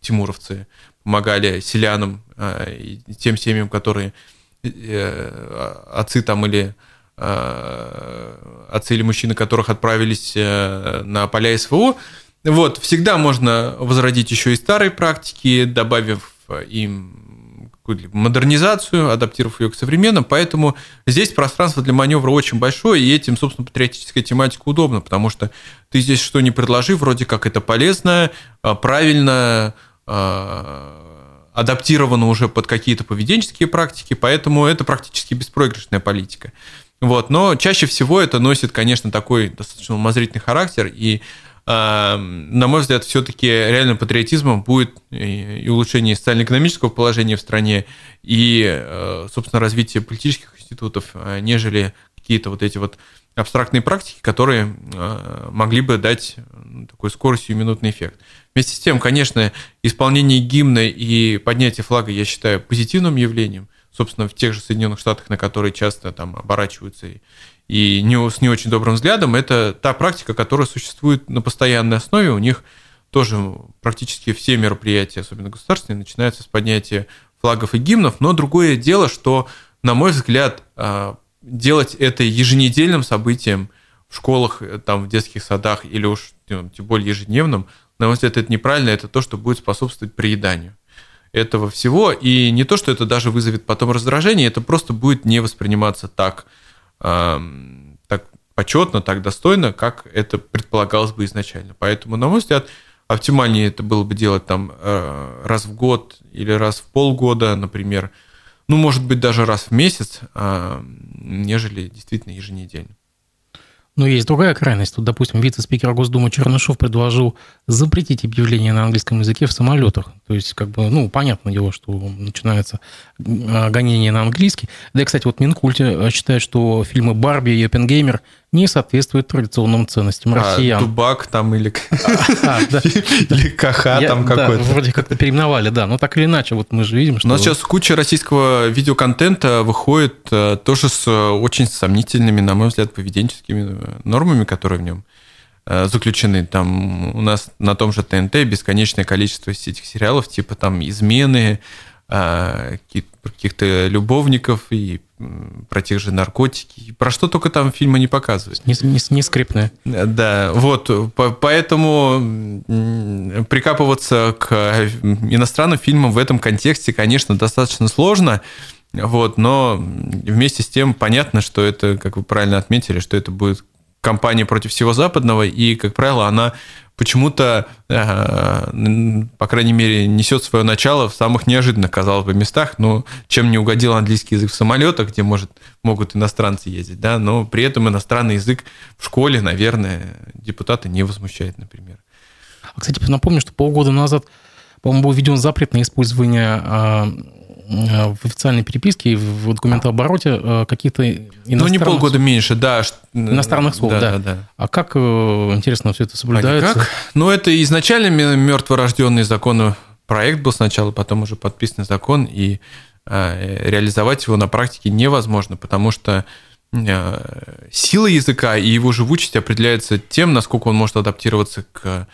Speaker 2: тимуровцы, помогали селянам э, и тем семьям, которые э, отцы там или отцы или мужчины, которых отправились на поля СВО. Вот, всегда можно возродить еще и старые практики, добавив им модернизацию, адаптировав ее к современным, поэтому здесь пространство для маневра очень большое, и этим, собственно, патриотическая тематика удобна, потому что ты здесь что не предложи, вроде как это полезно, а, правильно, а, адаптировано уже под какие-то поведенческие практики, поэтому это практически беспроигрышная политика. Вот, но чаще всего это носит, конечно, такой достаточно умозрительный характер, и на мой взгляд, все-таки реальным патриотизмом будет и улучшение социально-экономического положения в стране, и, э, собственно, развитие политических институтов, э, нежели какие-то вот эти вот абстрактные практики, которые э, могли бы дать такой скоростью минутный эффект. Вместе с тем, конечно, исполнение гимна и поднятие флага я считаю позитивным явлением. Собственно, в тех же Соединенных Штатах, на которые часто там оборачиваются и не, с не очень добрым взглядом, это та практика, которая существует на постоянной основе. У них тоже практически все мероприятия, особенно государственные, начинаются с поднятия флагов и гимнов. Но другое дело, что, на мой взгляд, а, делать это еженедельным событием в школах, там, в детских садах или уж тем более ежедневным, на мой взгляд, это неправильно, это то, что будет способствовать приеданию этого всего. И не то, что это даже вызовет потом раздражение, это просто будет не восприниматься так так почетно, так достойно, как это предполагалось бы изначально. Поэтому, на мой взгляд, оптимальнее это было бы делать там э, раз в год или раз в полгода, например, ну, может быть, даже раз в месяц, а, нежели действительно еженедельно.
Speaker 1: Но есть другая крайность. Тут, допустим, вице-спикер Госдумы Чернышов предложил запретить объявления на английском языке в самолетах. То есть, как бы, ну, понятное дело, что начинается гонение на английский. Да и, кстати, вот Минкульте а, считает, что фильмы «Барби» и «Оппенгеймер» не соответствует традиционным ценностям а, россиян.
Speaker 2: Дубак там или... Или Каха там какой-то.
Speaker 1: Вроде как-то переименовали, да. Но так или иначе, вот мы же видим,
Speaker 2: что... У нас сейчас куча российского видеоконтента выходит э, тоже с э, очень сомнительными, на мой взгляд, поведенческими э, нормами, которые в нем заключены. Там у нас на том же ТНТ бесконечное количество этих сериалов, типа там «Измены», каких-то любовников и про тех же наркотики. Про что только там фильмы не показывают.
Speaker 1: Не, не, не скрипные.
Speaker 2: Да, вот. Поэтому прикапываться к иностранным фильмам в этом контексте, конечно, достаточно сложно. Вот, но вместе с тем понятно, что это, как вы правильно отметили, что это будет кампания против всего западного, и, как правило, она почему-то, э, по крайней мере, несет свое начало в самых неожиданных, казалось бы, местах. Ну, чем не угодил английский язык в самолетах, где может, могут иностранцы ездить, да, но при этом иностранный язык в школе, наверное, депутаты не возмущает, например.
Speaker 1: А, кстати, напомню, что полгода назад, по-моему, был введен запрет на использование а, в официальной переписке и в документообороте э, каких-то
Speaker 2: иностранных... Ну, не полгода меньше, да.
Speaker 1: Иностранных слов, да. да. да. А как, э, интересно, все это соблюдается? А как?
Speaker 2: Ну, это изначально мертворожденный закон проект был сначала, потом уже подписанный закон, и реализовать его на практике невозможно, потому что сила языка и его живучесть определяется тем, насколько он может адаптироваться к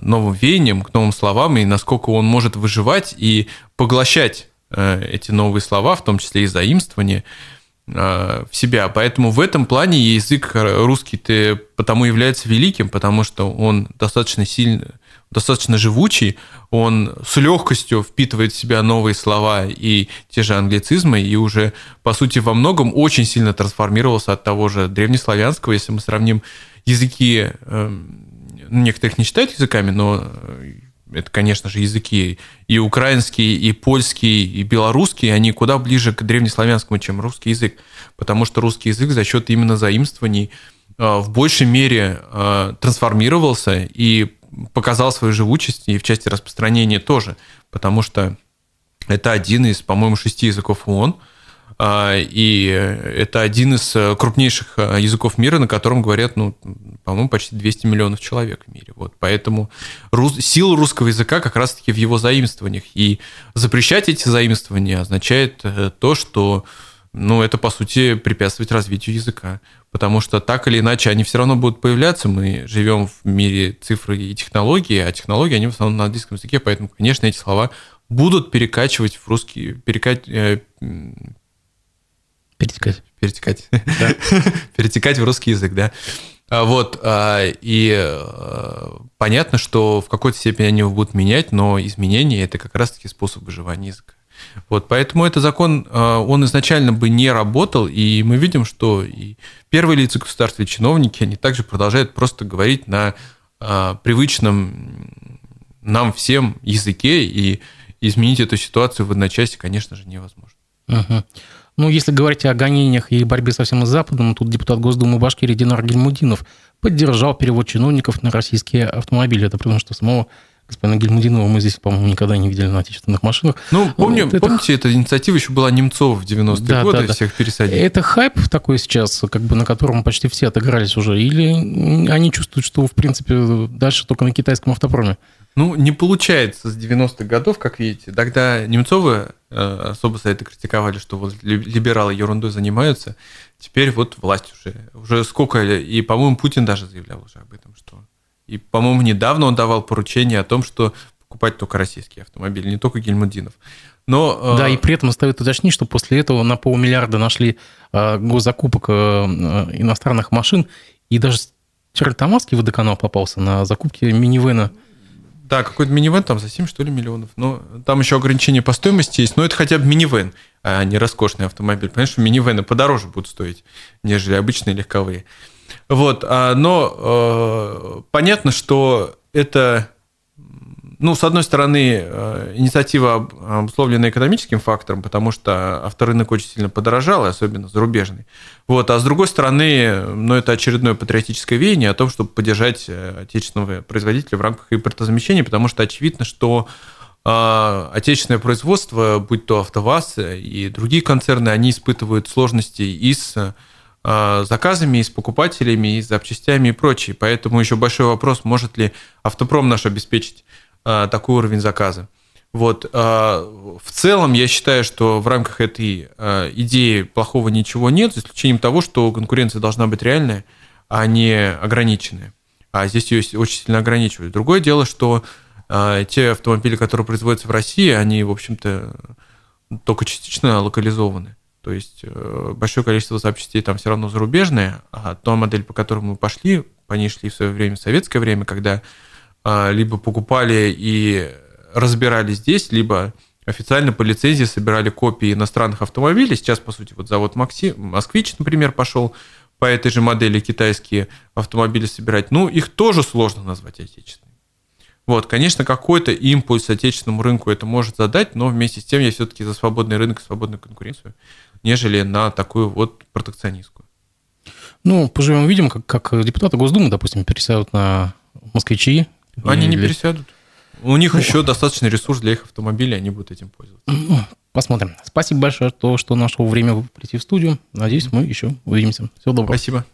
Speaker 2: новым веяниям, к новым словам, и насколько он может выживать и поглощать Э, эти новые слова, в том числе и заимствования, э, в себя. Поэтому в этом плане язык русский ты потому является великим, потому что он достаточно сильно, достаточно живучий, он с легкостью впитывает в себя новые слова и те же англицизмы, и уже, по сути, во многом очень сильно трансформировался от того же древнеславянского, если мы сравним языки, эм, некоторых не считают языками, но это, конечно же, языки и украинский, и польский, и белорусский, они куда ближе к древнеславянскому, чем русский язык, потому что русский язык за счет именно заимствований а, в большей мере а, трансформировался и показал свою живучесть, и в части распространения тоже, потому что это один из, по-моему, шести языков ООН, и это один из э, крупнейших э, языков мира, на котором говорят, ну, по-моему, почти 200 миллионов человек в мире. Вот. Поэтому рус... сила русского языка как раз-таки в его заимствованиях. И запрещать эти заимствования означает э, то, что ну, это, по сути, препятствует развитию языка. Потому что так или иначе они все равно будут появляться. Мы живем в мире цифры и технологий, а технологии, они в основном на английском языке, поэтому, конечно, эти слова будут перекачивать в русский, перекать,
Speaker 1: Перетекать.
Speaker 2: Перетекать. Да. Перетекать в русский язык, да. А вот, а, и а, понятно, что в какой-то степени они его будут менять, но изменения – это как раз-таки способ выживания языка. Вот, поэтому этот закон, он изначально бы не работал, и мы видим, что и первые лица государства, и чиновники, они также продолжают просто говорить на привычном нам всем языке, и изменить эту ситуацию в одночасье, конечно же, невозможно.
Speaker 1: Угу. Ну, если говорить о гонениях и борьбе со всем Западом, тут депутат Госдумы Башкирии Динар Гельмудинов поддержал перевод чиновников на российские автомобили. Это потому что самого господина Гельмудинова мы здесь, по-моему, никогда не видели на отечественных машинах.
Speaker 2: Ну, помню, вот помните, это... эта инициатива еще была Немцова в 90-е да, годы, да, да. всех пересадили.
Speaker 1: Это хайп такой сейчас, как бы на котором почти все отыгрались уже? Или они чувствуют, что, в принципе, дальше только на китайском автопроме?
Speaker 2: Ну, не получается с 90-х годов, как видите. Тогда Немцовы э, особо за это критиковали, что вот либералы ерундой занимаются. Теперь вот власть уже. Уже сколько... И, по-моему, Путин даже заявлял уже об этом, что... И, по-моему, недавно он давал поручение о том, что покупать только российские автомобили, не только Гельмудинов.
Speaker 1: Но, да, э... и при этом стоит уточнить, что после этого на полмиллиарда нашли э, госзакупок э, иностранных машин, и даже Чарльтамарский водоканал попался на закупки минивэна
Speaker 2: да, какой-то минивэн там за 7, что ли, миллионов. Но там еще ограничения по стоимости есть. Но это хотя бы минивэн, а не роскошный автомобиль. Понимаешь, что минивэны подороже будут стоить, нежели обычные легковые. Вот, а, но э, понятно, что это ну, с одной стороны, э, инициатива обусловлена экономическим фактором, потому что авторынок очень сильно подорожал, особенно зарубежный. Вот, а с другой стороны, ну, это очередное патриотическое веяние о том, чтобы поддержать э, отечественного производителя в рамках импортозамещения, потому что очевидно, что отечественное производство, будь то АвтоВАЗ и другие концерны, они испытывают сложности и с заказами, и с покупателями, и с запчастями и прочее. Поэтому еще большой вопрос, может ли автопром наш обеспечить а, такой уровень заказа. Вот. А, в целом, я считаю, что в рамках этой идеи плохого ничего нет, за исключением того, что конкуренция должна быть реальная, а не ограниченная. А здесь ее очень сильно ограничивают. Другое дело, что те автомобили, которые производятся в России, они, в общем-то, только частично локализованы. То есть э, большое количество запчастей там все равно зарубежные, а та модель, по которой мы пошли, по ней шли в свое время, в советское время, когда а, либо покупали и разбирали здесь, либо официально по лицензии собирали копии иностранных автомобилей. Сейчас, по сути, вот завод Макси, Москвич, например, пошел по этой же модели китайские автомобили собирать. Ну, их тоже сложно назвать отечественными. Вот, конечно, какой-то импульс отечественному рынку это может задать, но вместе с тем я все-таки за свободный рынок и свободную конкуренцию, нежели на такую вот протекционистскую.
Speaker 1: Ну, поживем увидим, как, как депутаты Госдумы, допустим, пересядут на москвичи,
Speaker 2: они не пересядут. У них ну, еще достаточный ресурс для их автомобилей, они будут этим пользоваться. Ну,
Speaker 1: посмотрим. Спасибо большое, то, что нашел время прийти в студию. Надеюсь, мы еще увидимся. Всего доброго.
Speaker 2: Спасибо.